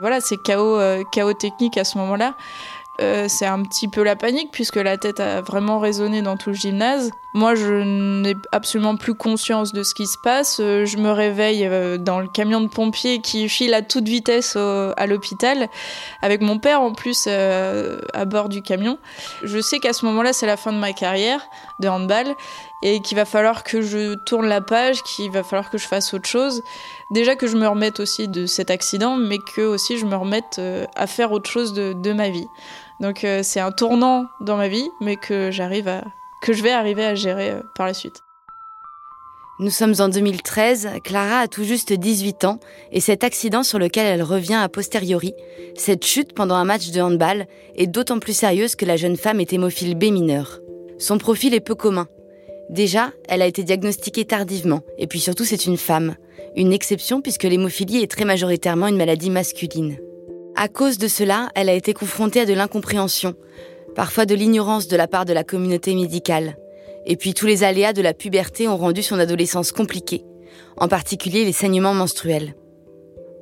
Voilà, c'est chaos, chaos technique à ce moment-là. Euh, c'est un petit peu la panique puisque la tête a vraiment résonné dans tout le gymnase. Moi, je n'ai absolument plus conscience de ce qui se passe. Euh, je me réveille euh, dans le camion de pompiers qui file à toute vitesse à l'hôpital, avec mon père en plus à bord du camion. Je sais qu'à ce moment-là, c'est la fin de ma carrière de handball et qu'il va falloir que je tourne la page, qu'il va falloir que je fasse autre chose. Déjà que je me remette aussi de cet accident, mais que aussi je me remette à faire autre chose de ma vie. Donc euh, c'est un tournant dans ma vie, mais que j'arrive à que je vais arriver à gérer euh, par la suite. Nous sommes en 2013, Clara a tout juste 18 ans et cet accident sur lequel elle revient a posteriori, cette chute pendant un match de handball, est d'autant plus sérieuse que la jeune femme est hémophile B mineur. Son profil est peu commun. Déjà, elle a été diagnostiquée tardivement et puis surtout c'est une femme, une exception puisque l'hémophilie est très majoritairement une maladie masculine. À cause de cela, elle a été confrontée à de l'incompréhension, parfois de l'ignorance de la part de la communauté médicale. Et puis tous les aléas de la puberté ont rendu son adolescence compliquée, en particulier les saignements menstruels.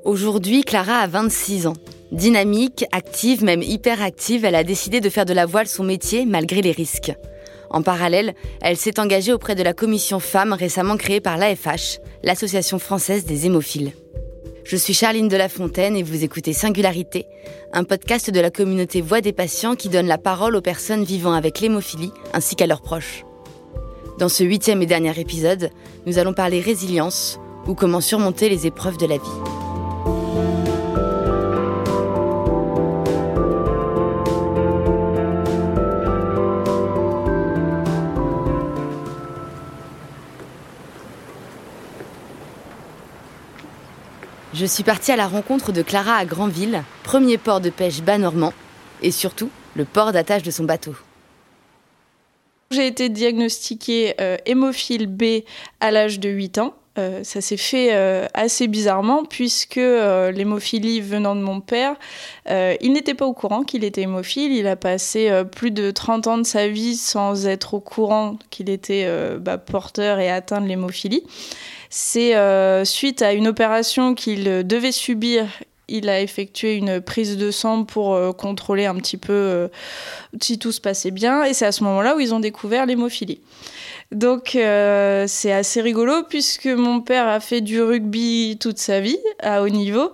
Aujourd'hui, Clara a 26 ans. Dynamique, active, même hyperactive, elle a décidé de faire de la voile son métier malgré les risques. En parallèle, elle s'est engagée auprès de la commission femmes récemment créée par l'AFH, l'Association française des hémophiles. Je suis Charline de la Fontaine et vous écoutez Singularité, un podcast de la communauté Voix des patients qui donne la parole aux personnes vivant avec l'hémophilie ainsi qu'à leurs proches. Dans ce huitième et dernier épisode, nous allons parler résilience ou comment surmonter les épreuves de la vie. Je suis partie à la rencontre de Clara à Granville, premier port de pêche bas normand, et surtout le port d'attache de son bateau. J'ai été diagnostiquée euh, hémophile B à l'âge de 8 ans. Euh, ça s'est fait euh, assez bizarrement puisque l'hémophilie venant de mon père, il n'était pas au courant qu'il était hémophile. Il a passé plus de 30 ans de sa vie sans être au courant qu'il était bah, porteur et atteint de l'hémophilie. C'est euh, suite à une opération qu'il devait subir il a effectué une prise de sang pour euh, contrôler un petit peu euh, si tout se passait bien. Et c'est à ce moment-là où ils ont découvert l'hémophilie. Donc c'est assez rigolo puisque mon père a fait du rugby toute sa vie à haut niveau.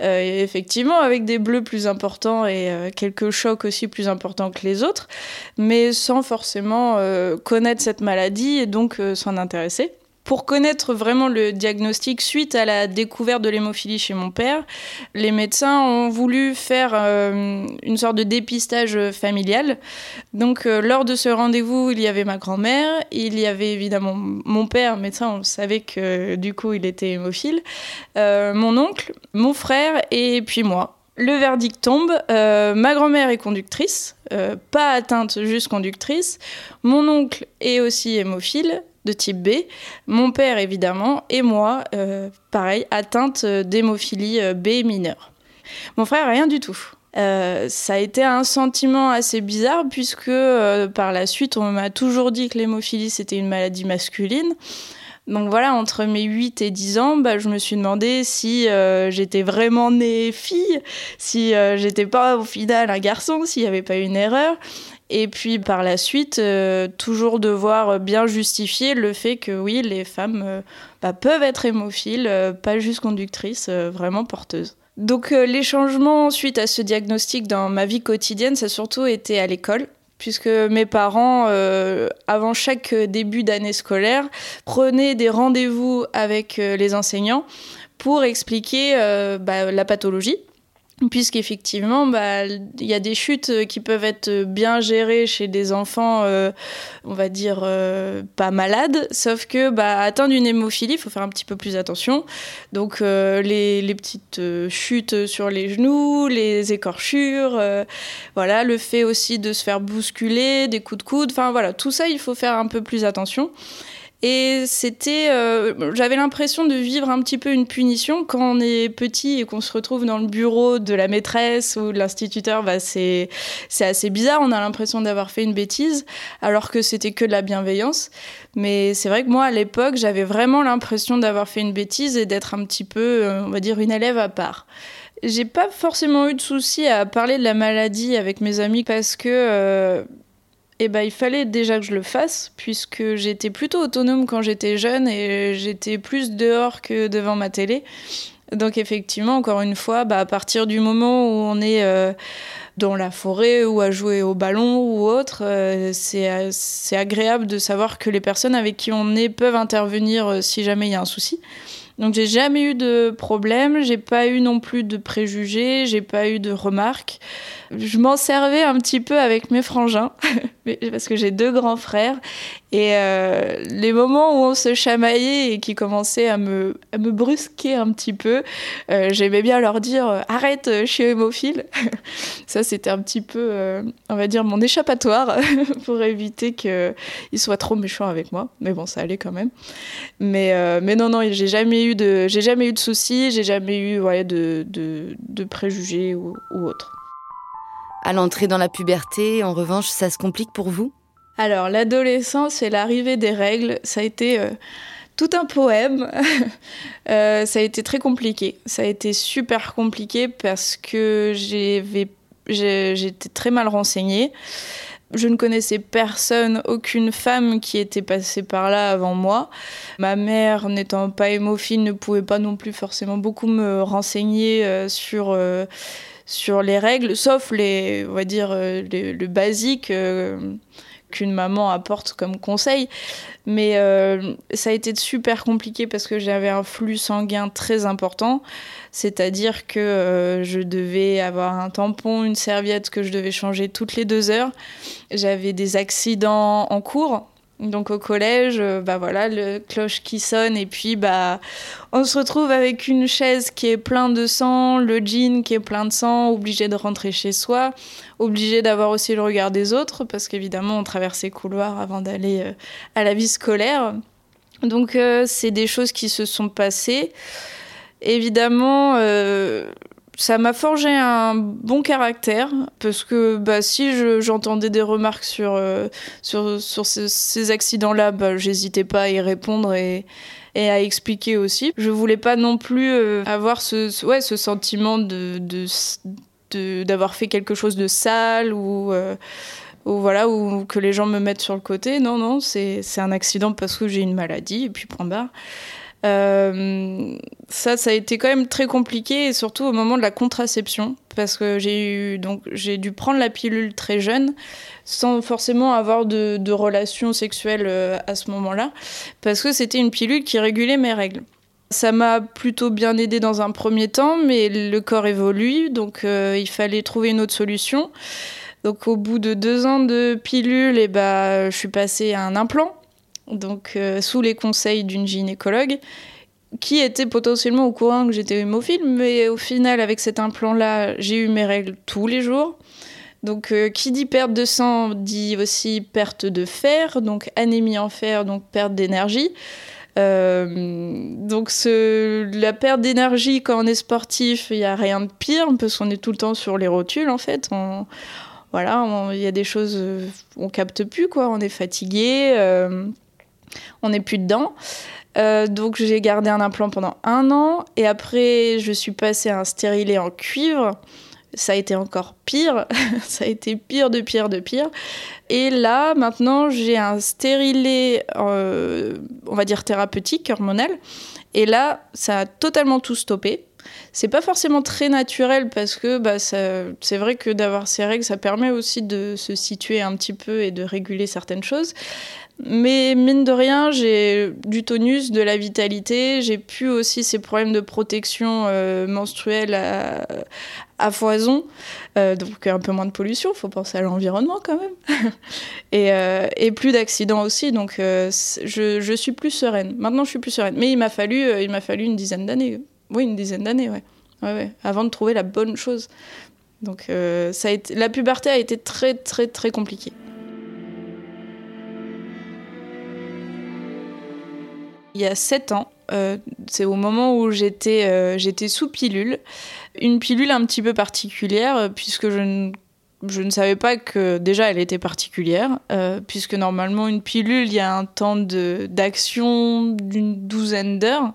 effectivement, avec des bleus plus importants et quelques chocs aussi plus importants que les autres, mais sans forcément connaître cette maladie et donc s'en intéresser. Pour connaître vraiment le diagnostic suite à la découverte de l'hémophilie chez mon père, les médecins ont voulu faire euh, une sorte de dépistage familial. Donc euh, lors de ce rendez-vous, il y avait ma grand-mère, il y avait évidemment mon père, médecin, on savait que du coup il était hémophile, euh, mon oncle, mon frère et puis moi. Le verdict tombe, ma grand-mère est conductrice, pas atteinte, juste conductrice. Mon oncle est aussi hémophile, de type B, mon père évidemment, et moi, euh, pareil, atteinte d'hémophilie euh, B mineure. Mon frère, rien du tout. Euh, ça a été un sentiment assez bizarre puisque par la suite on m'a toujours dit que l'hémophilie c'était une maladie masculine. Donc voilà, entre mes 8 et 10 ans, bah, je me suis demandé si j'étais vraiment née fille, si j'étais pas au final un garçon, s'il n'y avait pas une erreur. Et puis par la suite, euh, toujours devoir bien justifier le fait que oui, les femmes euh, bah, peuvent être hémophiles, euh, pas juste conductrices, vraiment porteuses. Donc les changements suite à ce diagnostic dans ma vie quotidienne, ça a surtout été à l'école puisque mes parents, avant chaque début d'année scolaire, prenaient des rendez-vous avec les enseignants pour expliquer bah, la pathologie puisqu'effectivement, bah, il y a des chutes euh, qui peuvent être bien gérées chez des enfants, euh, on va dire, euh, pas malades, sauf que bah, atteindre une hémophilie, il faut faire un petit peu plus attention. Donc les, les, petites chutes sur les genoux, les écorchures, voilà, le fait aussi de se faire bousculer, des coups de coude, enfin voilà, tout ça, il faut faire un peu plus attention. Et c'était, euh, j'avais l'impression de vivre un petit peu une punition quand on est petit et qu'on se retrouve dans le bureau de la maîtresse ou de l'instituteur. Bah c'est, assez bizarre. On a l'impression d'avoir fait une bêtise, alors que c'était que de la bienveillance. Mais c'est vrai que moi, à l'époque, j'avais vraiment l'impression d'avoir fait une bêtise et d'être un petit peu, euh, on va dire, une élève à part. J'ai pas forcément eu de soucis à parler de la maladie avec mes amis parce que euh, eh ben, il fallait déjà que je le fasse, puisque j'étais plutôt autonome quand j'étais jeune et j'étais plus dehors que devant ma télé. Donc effectivement, encore une fois, bah, à partir du moment où on est euh, dans la forêt ou à jouer au ballon ou autre, euh, c'est agréable de savoir que les personnes avec qui on est peuvent intervenir si jamais il y a un souci. Donc j'ai jamais eu de problème, j'ai pas eu non plus de préjugés, j'ai pas eu de remarques. Je m'en servais un petit peu avec mes frangins, parce que j'ai deux grands frères. Et euh, les moments où on se chamaillait et qui commençaient à me, à me brusquer un petit peu, euh, j'aimais bien leur dire euh, arrête, je suis hémophile. Ça, c'était un petit peu, on va dire, mon échappatoire pour éviter qu'ils soient trop méchants avec moi. Mais bon, ça allait quand même. Mais, mais non, non, j'ai jamais eu de, jamais eu de soucis, j'ai jamais eu de, de préjugés ou, ou autre. À l'entrée dans la puberté, en revanche, ça se complique pour vous? Alors, l'adolescence et l'arrivée des règles, ça a été euh, tout un poème. euh, ça a été très compliqué. Ça a été super compliqué parce que j'étais très mal renseignée. Je ne connaissais personne, aucune femme qui était passée par là avant moi. Ma mère, n'étant pas hémophile, ne pouvait pas non plus forcément beaucoup me renseigner euh, sur... Les règles, sauf les, on va dire, le basique qu'une maman apporte comme conseil. Mais euh, ça a été super compliqué parce que j'avais un flux sanguin très important. C'est-à-dire que je devais avoir un tampon, une serviette que je devais changer toutes les deux heures. J'avais des accidents en cours donc au collège, euh, bah voilà, le cloche qui sonne et puis bah on se retrouve avec une chaise qui est pleine de sang, le jean qui est plein de sang, obligé de rentrer chez soi, obligé d'avoir aussi le regard des autres parce qu'évidemment on traverse les couloirs avant d'aller euh, à la vie scolaire. Donc euh, c'est des choses qui se sont passées. Évidemment, ça m'a forgé un bon caractère parce que bah, si j'entendais des remarques sur, euh, sur, sur ces, accidents-là, bah, j'hésitais pas à y répondre et, à expliquer aussi. Je voulais pas non plus euh, avoir ce, ouais, ce sentiment de, de, d'avoir fait quelque chose de sale ou, euh, ou, voilà, ou que les gens me mettent sur le côté. Non, non, c'est un accident parce que j'ai une maladie et puis point barre. Euh, ça, ça a été quand même très compliqué, et surtout au moment de la contraception, parce que j'ai dû prendre la pilule très jeune, sans forcément avoir de, de relations sexuelles euh, à ce moment-là, parce que c'était une pilule qui régulait mes règles. Ça m'a plutôt bien aidé dans un premier temps, mais le corps évolue, donc euh, il fallait trouver une autre solution. Donc au bout de deux ans de pilule, et eh ben, je suis passée à un implant donc euh, sous les conseils d'une gynécologue qui était potentiellement au courant que j'étais hémophile, mais au final, avec cet implant-là, j'ai eu mes règles tous les jours. Donc, euh, qui dit perte de sang dit aussi perte de fer, donc anémie en fer, donc perte d'énergie. Euh, donc, la perte d'énergie quand on est sportif, il n'y a rien de pire, parce qu'on est tout le temps sur les rotules en fait. voilà, il y a des choses, on capte plus quoi, on est fatigué on n'est plus dedans. Euh, donc j'ai gardé un implant pendant un an et après je suis passée à un stérilet en cuivre. Ça a été encore pire, ça a été pire de pire de pire. Et là maintenant j'ai un stérilet, euh, on va dire thérapeutique, hormonal. Et là ça a totalement tout stoppé. C'est pas forcément très naturel parce que bah, c'est vrai que d'avoir ces règles, ça permet aussi de se situer un petit peu et de réguler certaines choses. Mais mine de rien, j'ai du tonus, de la vitalité. J'ai pu aussi ces problèmes de protection euh, menstruelle à, foison. Euh, donc un peu moins de pollution, il faut penser à l'environnement quand même. et, euh, et, plus d'accidents aussi. Donc je, je, suis plus sereine. Maintenant, je suis plus sereine. Mais il m'a fallu, il fallu une dizaine d'années. Oui, une dizaine d'années, ouais. Ouais, ouais. Avant de trouver la bonne chose. Donc ça a été, la puberté a été très, très, très compliquée. Il y a 7 ans, euh, c'est au moment où j'étais euh, j'étais sous pilule. Une pilule un petit peu particulière, euh, puisque je ne, je ne savais pas que déjà elle était particulière, puisque normalement une pilule, il y a un temps d'action d'une douzaine d'heures.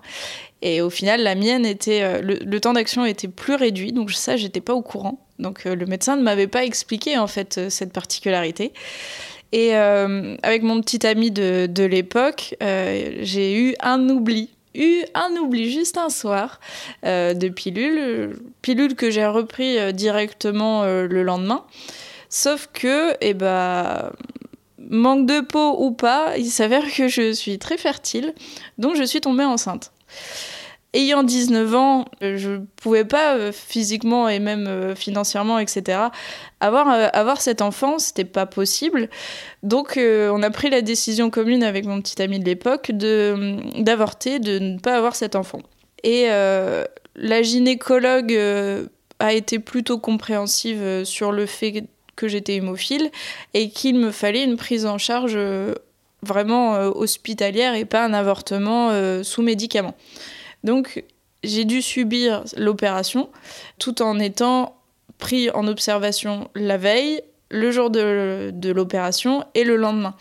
Et au final, la mienne était. Le, temps d'action était plus réduit, donc ça, j'étais pas au courant. Donc le médecin ne m'avait pas expliqué en fait cette particularité. Et avec mon petit ami de, de l'époque, j'ai eu un oubli eu un oubli juste un soir euh, de pilule, pilule que j'ai repris euh, directement euh, le lendemain. Sauf que, eh ben, manque de peau ou pas, il s'avère que je suis très fertile, donc je suis tombée enceinte ayant 19 ans, euh, je ne pouvais pas euh, physiquement et même euh, financièrement, etc., avoir, avoir cet enfant, c'était pas possible. Donc, on a pris la décision commune avec mon petit ami de l'époque d'avorter, de, ne pas avoir cet enfant. Et la gynécologue a été plutôt compréhensive sur le fait que j'étais hémophile et qu'il me fallait une prise en charge vraiment hospitalière et pas un avortement sous médicaments. Donc j'ai dû subir l'opération tout en étant pris en observation la veille, le jour de, l'opération et le lendemain.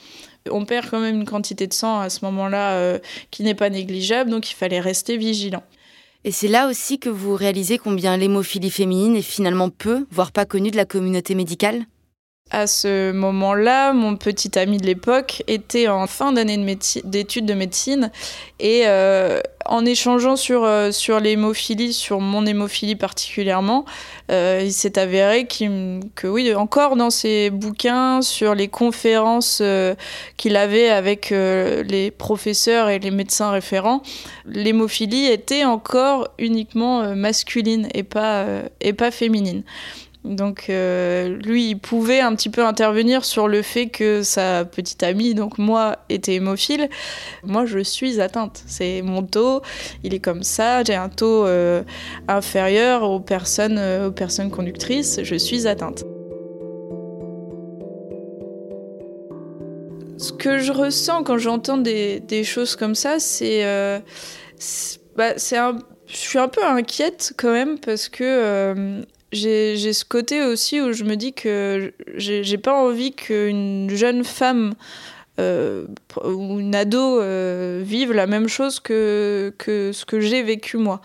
On perd quand même une quantité de sang à ce moment-là euh, qui n'est pas négligeable, donc il fallait rester vigilant. Et c'est là aussi que vous réalisez combien l'hémophilie féminine est finalement peu, voire pas connue de la communauté médicale? À ce moment-là, mon petit ami de l'époque était en fin d'année d'études de, médecine et euh, en échangeant sur, euh, sur l'hémophilie, sur mon hémophilie particulièrement, euh, il s'est avéré que oui, encore dans ses bouquins, sur les conférences qu'il avait avec les professeurs et les médecins référents, l'hémophilie était encore uniquement masculine et et pas féminine. Donc euh, lui, il pouvait un petit peu intervenir sur le fait que sa petite amie, donc moi, était hémophile. Moi, je suis atteinte. C'est mon taux, il est comme ça. J'ai un taux euh, inférieur aux personnes, euh, aux personnes conductrices. Je suis atteinte. Ce que je ressens quand j'entends des, choses comme ça, c'est, bah, je suis un peu inquiète quand même parce que j'ai ce côté aussi où je me dis que j'ai pas envie qu'une jeune femme euh, ou une ado euh, vive la même chose que, que ce que j'ai vécu moi.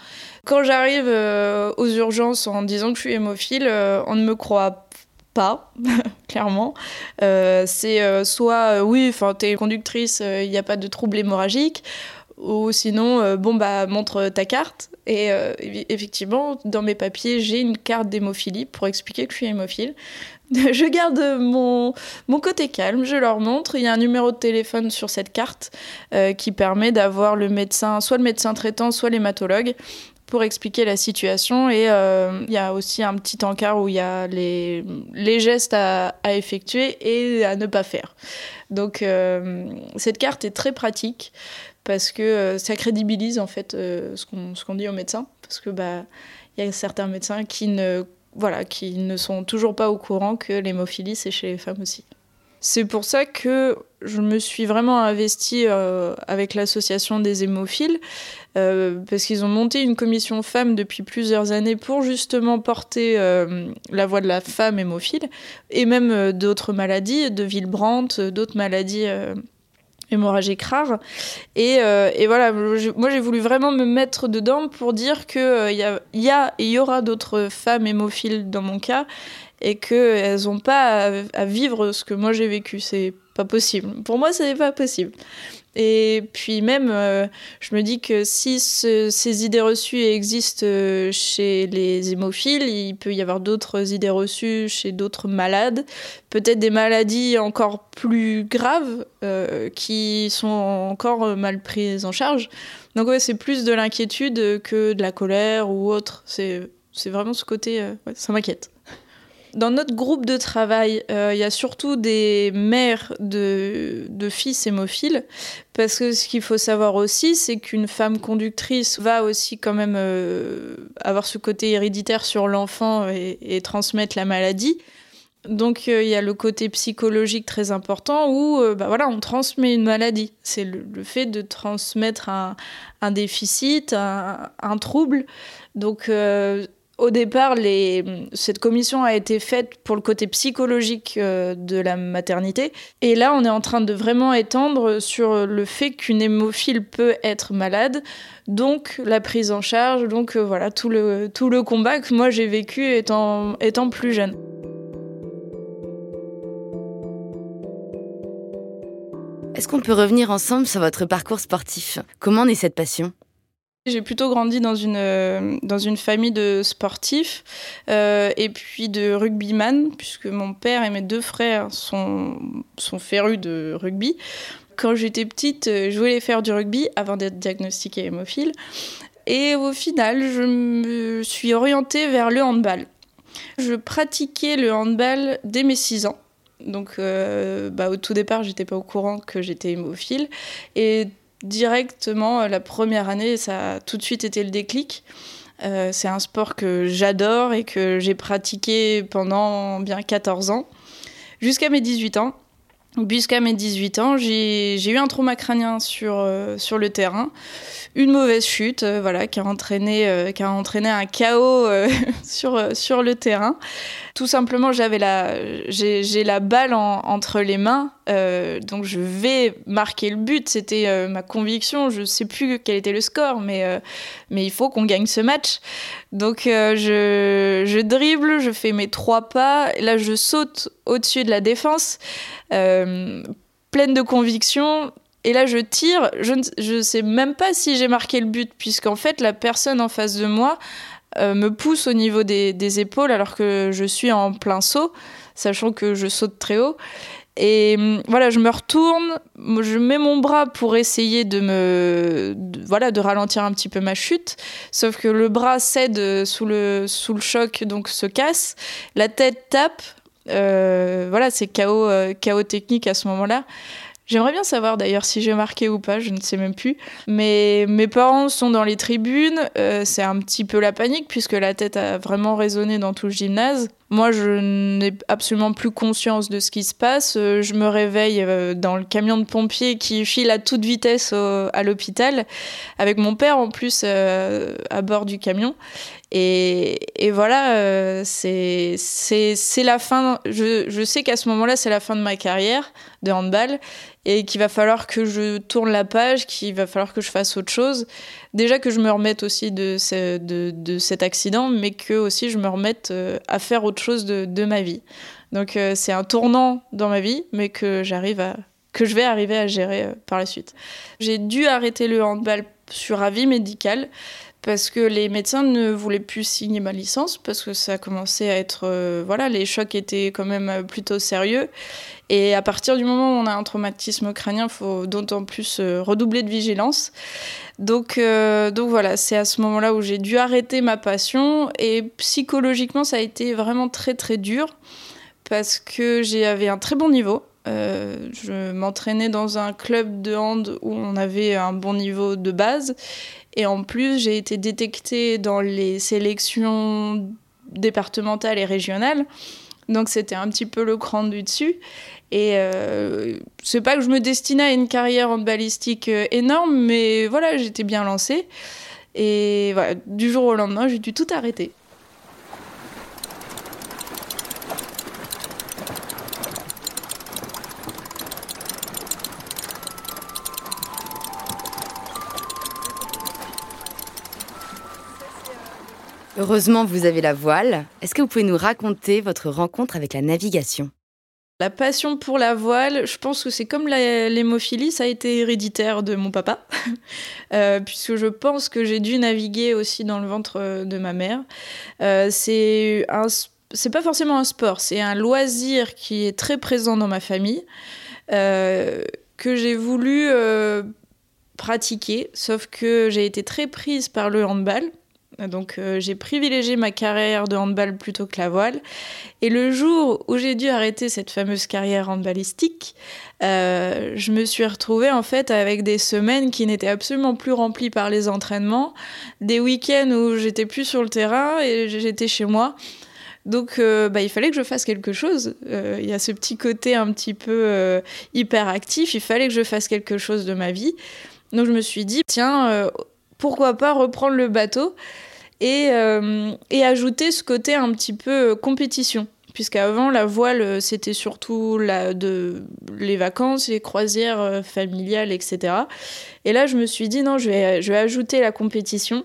Quand j'arrive euh, aux urgences en disant que je suis hémophile, on ne me croit pas, clairement. c'est soit oui, enfin t'es conductrice, il n'y a pas de trouble hémorragique, ou sinon bon bah montre ta carte. Et euh, effectivement, dans mes papiers, j'ai une carte d'hémophilie pour expliquer que je suis hémophile. je garde mon, mon côté calme, je leur montre. Il y a un numéro de téléphone sur cette carte euh, qui permet d'avoir le médecin, soit le médecin traitant, soit l'hématologue pour expliquer la situation. Et euh, il y a aussi un petit encart où il y a les, les gestes à, effectuer et à ne pas faire. Donc cette carte est très pratique parce que euh, ça crédibilise en fait euh, ce qu'on dit aux médecins parce que bah il y a certains médecins qui ne voilà qui ne sont toujours pas au courant que l'hémophilie c'est chez les femmes aussi. C'est pour ça que je me suis vraiment investie euh, avec l'association des hémophiles, parce qu'ils ont monté une commission femmes depuis plusieurs années pour justement porter la voix de la femme hémophile, et même d'autres maladies, de Villebrandt, d'autres maladies hémorragique rare. Et, euh, et voilà, moi j'ai voulu vraiment me mettre dedans pour dire qu'il euh, y, a, et il y aura d'autres femmes hémophiles dans mon cas et qu'elles n'ont pas à, à, vivre ce que moi j'ai vécu. C'est pas possible. Pour moi, ce n'est pas possible. Et puis même, euh, je me dis que si ces idées reçues existent euh, chez les hémophiles, il peut y avoir d'autres idées reçues chez d'autres malades, peut-être des maladies encore plus graves euh, qui sont encore mal prises en charge. Donc ouais, c'est plus de l'inquiétude que de la colère ou autre. C'est vraiment ce côté, ça m'inquiète. Dans notre groupe de travail, euh, il y a surtout des mères de, fils hémophiles, parce que ce qu'il faut savoir aussi, c'est qu'une femme conductrice va aussi quand même euh, avoir ce côté héréditaire sur l'enfant et, transmettre la maladie. Donc euh, il y a le côté psychologique très important où bah, voilà, on transmet une maladie. C'est le, fait de transmettre un, déficit, un trouble. Donc au départ, cette commission a été faite pour le côté psychologique euh, de la maternité. Et là, on est en train de vraiment étendre sur le fait qu'une hémophile peut être malade, donc la prise en charge, donc euh, voilà, tout le, combat que moi j'ai vécu étant, étant plus jeune. Est-ce qu'on peut revenir ensemble sur votre parcours sportif? Comment naît cette passion? J'ai plutôt grandi dans une, euh, dans une famille de sportifs euh, et puis de rugbyman, puisque mon père et mes deux frères sont, sont férus de rugby. Quand j'étais petite, euh, je voulais faire du rugby avant d'être diagnostiquée hémophile. Et au final, je me suis orientée vers le handball. Je pratiquais le handball dès mes 6 ans. Donc, bah, au tout départ, j'étais pas au courant que j'étais hémophile. Et directement, euh, la première année, ça a tout de suite été le déclic. Euh, c'est un sport que j'adore et que j'ai pratiqué pendant bien 14 ans, jusqu'à mes 18 ans. Mes 18 ans, j'ai eu un trauma crânien sur, euh, sur le terrain, une mauvaise chute, voilà, qui a entraîné, qui a entraîné un chaos sur, sur le terrain. Tout simplement, j'avais la, j'ai la balle entre les mains, euh, donc je vais marquer le but. C'était euh, ma conviction. Je sais plus quel était le score, mais euh, mais il faut qu'on gagne ce match. Donc je, je dribble, je fais mes trois pas. Là, je saute au-dessus de la défense, pleine de conviction. Et là, je tire. Je ne sais même pas si j'ai marqué le but, puisqu'en fait, la personne en face de moi euh, me pousse au niveau des, épaules alors que je suis en plein saut, sachant que je saute très haut. Et hum, voilà, je me retourne, je mets mon bras pour essayer de me, voilà, de ralentir un petit peu ma chute. Sauf que le bras cède sous le, sous le choc, donc se casse. La tête tape. Euh, voilà, c'est chaos, euh, chaos technique à ce moment-là. J'aimerais bien savoir d'ailleurs si j'ai marqué ou pas, je ne sais même plus. Mais mes parents sont dans les tribunes, euh, c'est un petit peu la panique puisque la tête a vraiment résonné dans tout le gymnase. Moi, je n'ai absolument plus conscience de ce qui se passe. Euh, je me réveille euh, dans le camion de pompiers qui file à toute vitesse à l'hôpital, avec mon père en plus à bord du camion. Et, voilà, c'est la fin. Je, sais qu'à ce moment-là, c'est la fin de ma carrière de handball et qu'il va falloir que je tourne la page, qu'il va falloir que je fasse autre chose. Déjà que je me remette aussi de, cet accident, mais que aussi je me remette euh, à faire autre chose de, ma vie. Donc euh, c'est un tournant dans ma vie, mais que j'arrive à que je vais arriver à gérer euh, par la suite. J'ai dû arrêter le handball sur avis médical parce que les médecins ne voulaient plus signer ma licence parce que ça commençait à être euh, voilà les chocs étaient quand même euh, plutôt sérieux. Et à partir du moment où on a un traumatisme crânien il faut d'autant plus euh, redoubler de vigilance. Donc donc voilà c'est à ce moment-là où j'ai dû arrêter ma passion. Et psychologiquement ça a été vraiment très très dur parce que j'avais un très bon niveau je m'entraînais dans un club de hand où on avait un bon niveau de base et en plus, j'ai été détectée dans les sélections départementales et régionales. Donc c'était un petit peu le cran du dessus. Et euh, c'est pas que je me destinais à une carrière en balistique euh, énorme, mais voilà, j'étais bien lancée. Et voilà, du jour au lendemain, j'ai dû tout arrêter. Heureusement, vous avez la voile. Est-ce que vous pouvez nous raconter votre rencontre avec la navigation? La passion pour la voile, je pense que c'est comme l'hémophilie, ça a été héréditaire de mon papa, euh, puisque je pense que j'ai dû naviguer aussi dans le ventre euh, de ma mère. Euh, c'est c'est pas forcément un sport, c'est un loisir qui est très présent dans ma famille, que j'ai voulu pratiquer, sauf que j'ai été très prise par le handball. Donc euh, j'ai privilégié ma carrière de handball plutôt que la voile. Et le jour où j'ai dû arrêter cette fameuse carrière handballistique, euh, je me suis retrouvée en fait avec des semaines qui n'étaient absolument plus remplies par les entraînements, des week-ends où j'étais plus sur le terrain et j'étais chez moi. Donc, euh, bah, il fallait que je fasse quelque chose. Il y a ce petit côté un petit peu hyper actif. Il fallait que je fasse quelque chose de ma vie. Donc, je me suis dit, tiens, pourquoi pas reprendre le bateau et, et ajouter ce côté un petit peu compétition puisqu'avant la voile c'était surtout les vacances, les croisières familiales, etc. Et là je me suis dit non, je vais, ajouter la compétition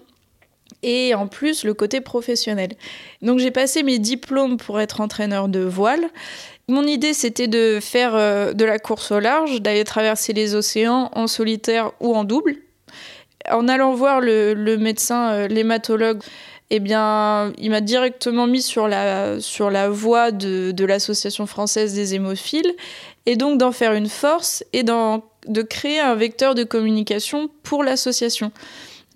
et en plus le côté professionnel. Donc j'ai passé mes diplômes pour être entraîneur de voile. Mon idée c'était de faire euh, de la course au large, d'aller traverser les océans en solitaire ou en double. En allant voir le, médecin, euh, l'hématologue, eh il m'a directement mis sur la, sur la voie de, de l'association française des hémophiles, et donc d'en faire une force et de créer un vecteur de communication pour l'association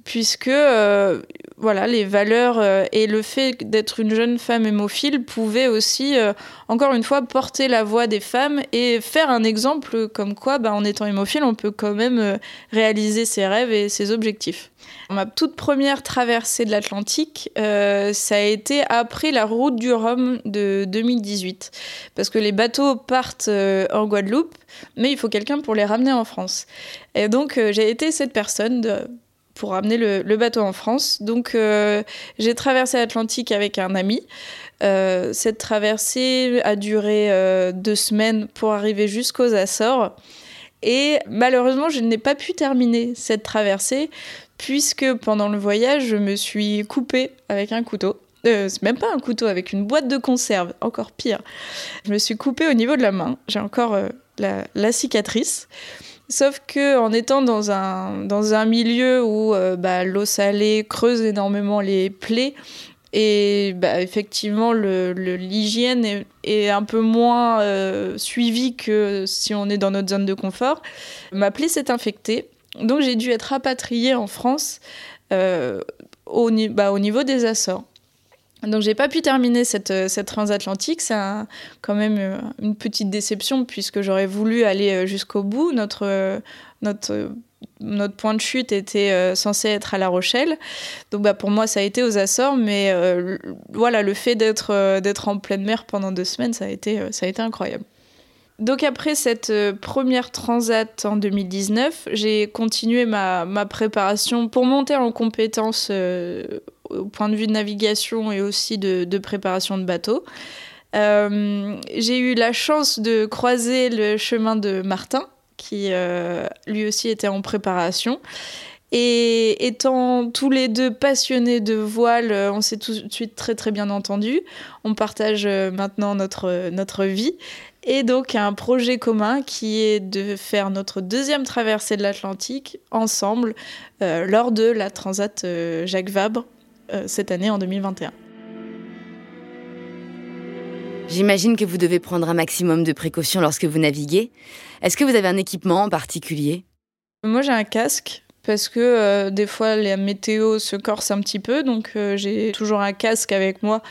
puisque euh, voilà, les valeurs euh, et le fait d'être une jeune femme hémophile pouvaient aussi, euh, encore une fois, porter la voix des femmes et faire un exemple comme quoi, bah, en étant hémophile, on peut quand même réaliser ses rêves et ses objectifs. Ma toute première traversée de l'Atlantique, ça a été après la route du Rhum de 2018. Parce que les bateaux partent en Guadeloupe, mais il faut quelqu'un pour les ramener en France. Et donc, j'ai été cette personne de pour amener le, bateau en France. Donc euh, j'ai traversé l'Atlantique avec un ami. Euh, cette traversée a duré euh, deux semaines pour arriver jusqu'aux Açores. Et malheureusement, je n'ai pas pu terminer cette traversée puisque pendant le voyage, je me suis coupée avec un couteau. c'est même pas un couteau, avec une boîte de conserve, encore pire. Je me suis coupée au niveau de la main. J'ai encore la, cicatrice. Sauf que en étant dans un, dans un milieu où euh, bah, l'eau salée creuse énormément les plaies, et bah, effectivement, l'hygiène est, un peu moins euh, suivie que si on est dans notre zone de confort. Ma plaie s'est infectée, donc j'ai dû être rapatriée en France euh, au, bah, au niveau des Açores. Donc j'ai pas pu terminer cette, euh, cette transatlantique, c'est quand même euh, une petite déception puisque j'aurais voulu aller euh, jusqu'au bout. Notre, notre, notre point de chute était censé être à La Rochelle. Donc bah, pour moi ça a été aux Açores, mais voilà, le fait d'être en pleine mer pendant deux semaines, ça a été, ça a été incroyable. Donc après cette première transat en 2019, j'ai continué ma, ma, préparation pour monter en compétences au point de vue de navigation et aussi de, préparation de bateau. Euh, j'ai eu la chance de croiser le chemin de Martin, qui euh, lui aussi était en préparation. Et étant tous les deux passionnés de voile, on s'est tout de suite très très bien entendus. On partage euh, maintenant notre, notre vie. Et donc un projet commun qui est de faire notre deuxième traversée de l'Atlantique ensemble lors de la Transat Jacques Vabre euh, cette année en 2021. J'imagine que vous devez prendre un maximum de précautions lorsque vous naviguez. Est-ce que vous avez un équipement en particulier? Moi j'ai un casque parce que euh, des fois la météo se corse un petit peu, donc euh, j'ai toujours un casque avec moi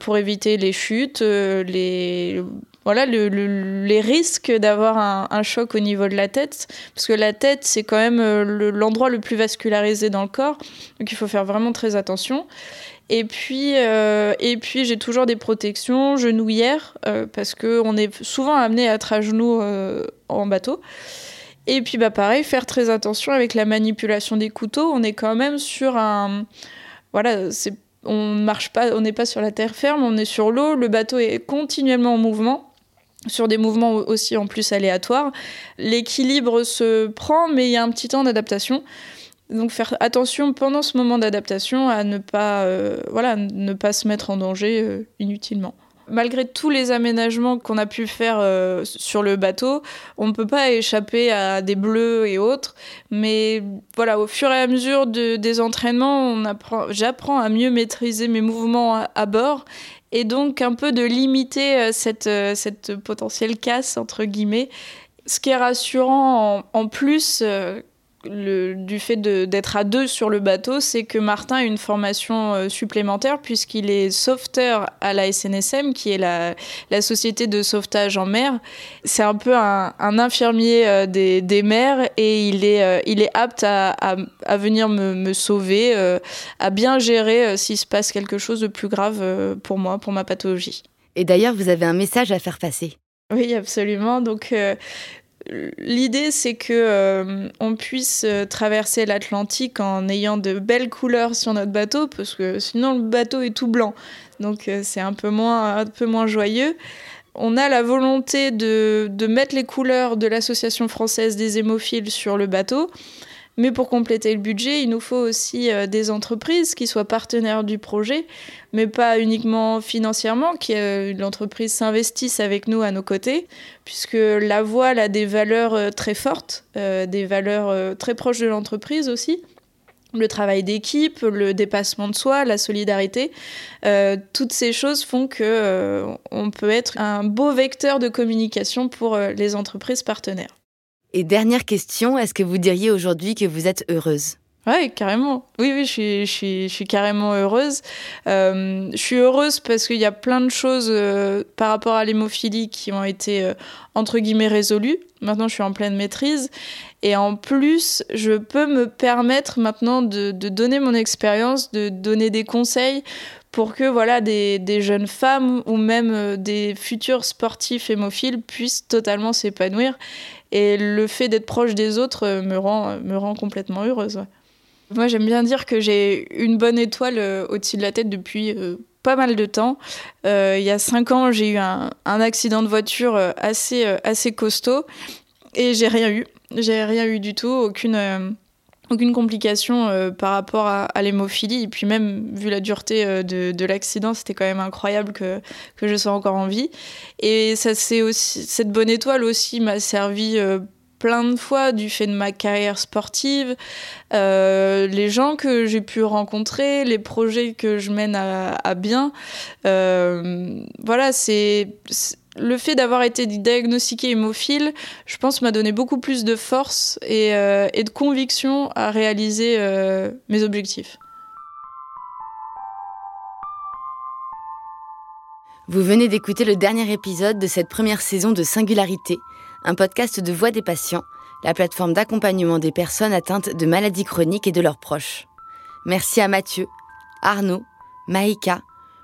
pour éviter les chutes, les voilà les risques d'avoir un, choc au niveau de la tête, parce que la tête c'est quand même euh, l'endroit le, plus vascularisé dans le corps, donc il faut faire vraiment très attention. Et puis, euh, puis j'ai toujours des protections genouillères, euh, parce qu'on est souvent amené à être à genoux en bateau. Et puis bah pareil, faire très attention avec la manipulation des couteaux. On est quand même sur un, voilà, on marche pas, on n'est pas sur la terre ferme, on est sur l'eau. Le bateau est continuellement en mouvement sur des mouvements aussi en plus aléatoires. L'équilibre se prend, mais il y a un petit temps d'adaptation. Donc faire attention pendant ce moment d'adaptation à ne pas, euh, voilà, ne pas se mettre en danger euh, inutilement. Malgré tous les aménagements qu'on a pu faire euh, sur le bateau, on ne peut pas échapper à des bleus et autres. Mais voilà, au fur et à mesure des entraînements, j'apprends à mieux maîtriser mes mouvements à bord et donc un peu de limiter euh, cette, euh, cette potentielle casse, entre guillemets. Ce qui est rassurant en, plus, du fait d'être à deux sur le bateau, c'est que Martin a une formation euh, supplémentaire puisqu'il est sauveteur à la SNSM, qui est la, société de sauvetage en mer. C'est un peu un, infirmier euh, des, des, mers et il est, euh, il est apte à, venir me, me sauver, à bien gérer s'il se passe quelque chose de plus grave pour moi, pour ma pathologie. Et d'ailleurs, vous avez un message à faire passer. Oui, absolument. Donc, L'idée, c'est que euh, on puisse euh, traverser l'Atlantique en ayant de belles couleurs sur notre bateau, parce que sinon le bateau est tout blanc, donc euh, c'est un peu moins, un peu moins joyeux. On a la volonté de, de mettre les couleurs de l'association française des hémophiles sur le bateau. Mais pour compléter le budget, il nous faut aussi euh, des entreprises qui soient partenaires du projet, mais pas uniquement financièrement, que euh, l'entreprise s'investisse avec nous à nos côtés, puisque la voile a des valeurs euh, très fortes, des valeurs très proches de l'entreprise aussi le travail d'équipe, le dépassement de soi, la solidarité, toutes ces choses font que on peut être un beau vecteur de communication pour les entreprises partenaires. Et dernière question, est-ce que vous diriez aujourd'hui que vous êtes heureuse? Oui, carrément. Oui, oui, je suis, je suis, carrément heureuse. Euh, je suis heureuse parce qu'il y a plein de choses euh, par rapport à l'hémophilie qui ont été, euh, entre guillemets, résolues. Maintenant, je suis en pleine maîtrise. Et en plus, je peux me permettre maintenant de, de donner mon expérience, de donner des conseils pour que voilà, des, des jeunes femmes ou même des futurs sportifs hémophiles puissent totalement s'épanouir et le fait d'être proche des autres euh, me rend, me rend complètement heureuse. Moi, j'aime bien dire que j'ai une bonne étoile euh, au-dessus de la tête depuis euh, pas mal de temps. il y a cinq ans, j'ai eu un, un, accident de voiture assez, assez costaud et j'ai rien eu. J'ai rien eu du tout, aucune aucune complication euh, par rapport à, l'hémophilie. Et puis même, vu la dureté euh, de, l'accident, c'était quand même incroyable que, je sois encore en vie. Et ça, c'est aussi, cette bonne étoile aussi m'a servi euh, plein de fois du fait de ma carrière sportive, les gens que j'ai pu rencontrer, les projets que je mène à, à bien. voilà, c'est le fait d'avoir été diagnostiqué hémophile, je pense, m'a donné beaucoup plus de force et, euh, de conviction à réaliser euh, mes objectifs. Vous venez d'écouter le dernier épisode de cette première saison de Singularité, un podcast de Voix des patients, la plateforme d'accompagnement des personnes atteintes de maladies chroniques et de leurs proches. Merci à Mathieu, Arnaud, Maïka,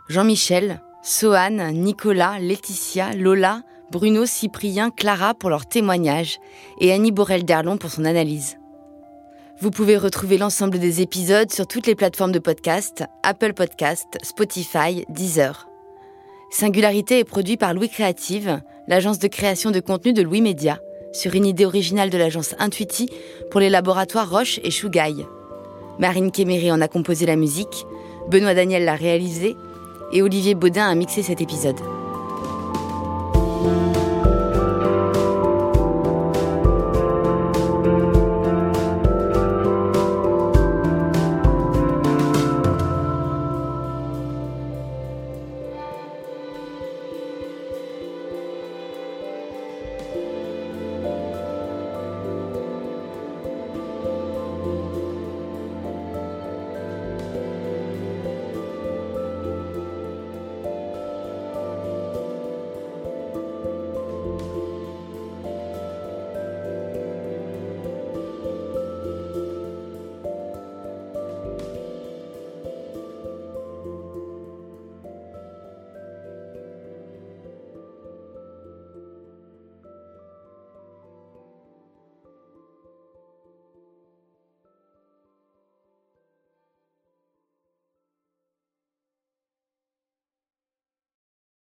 Jean-Michel, Sohan, Nicolas, Laetitia, Lola, Bruno, Cyprien, Clara pour leurs témoignages et Annie Borel-Derlon pour son analyse. Vous pouvez retrouver l'ensemble des épisodes sur toutes les plateformes de podcast, Apple Podcast, Spotify, Deezer. Singularité est produit par Louis Créative, l'agence de création de contenu de Louis Média, sur une idée originale de l'agence Intuiti pour les laboratoires Roche et Chougaille. Marine Kéméré en a composé la musique, Benoît Daniel l'a réalisé et Olivier Baudin a mixé cet épisode.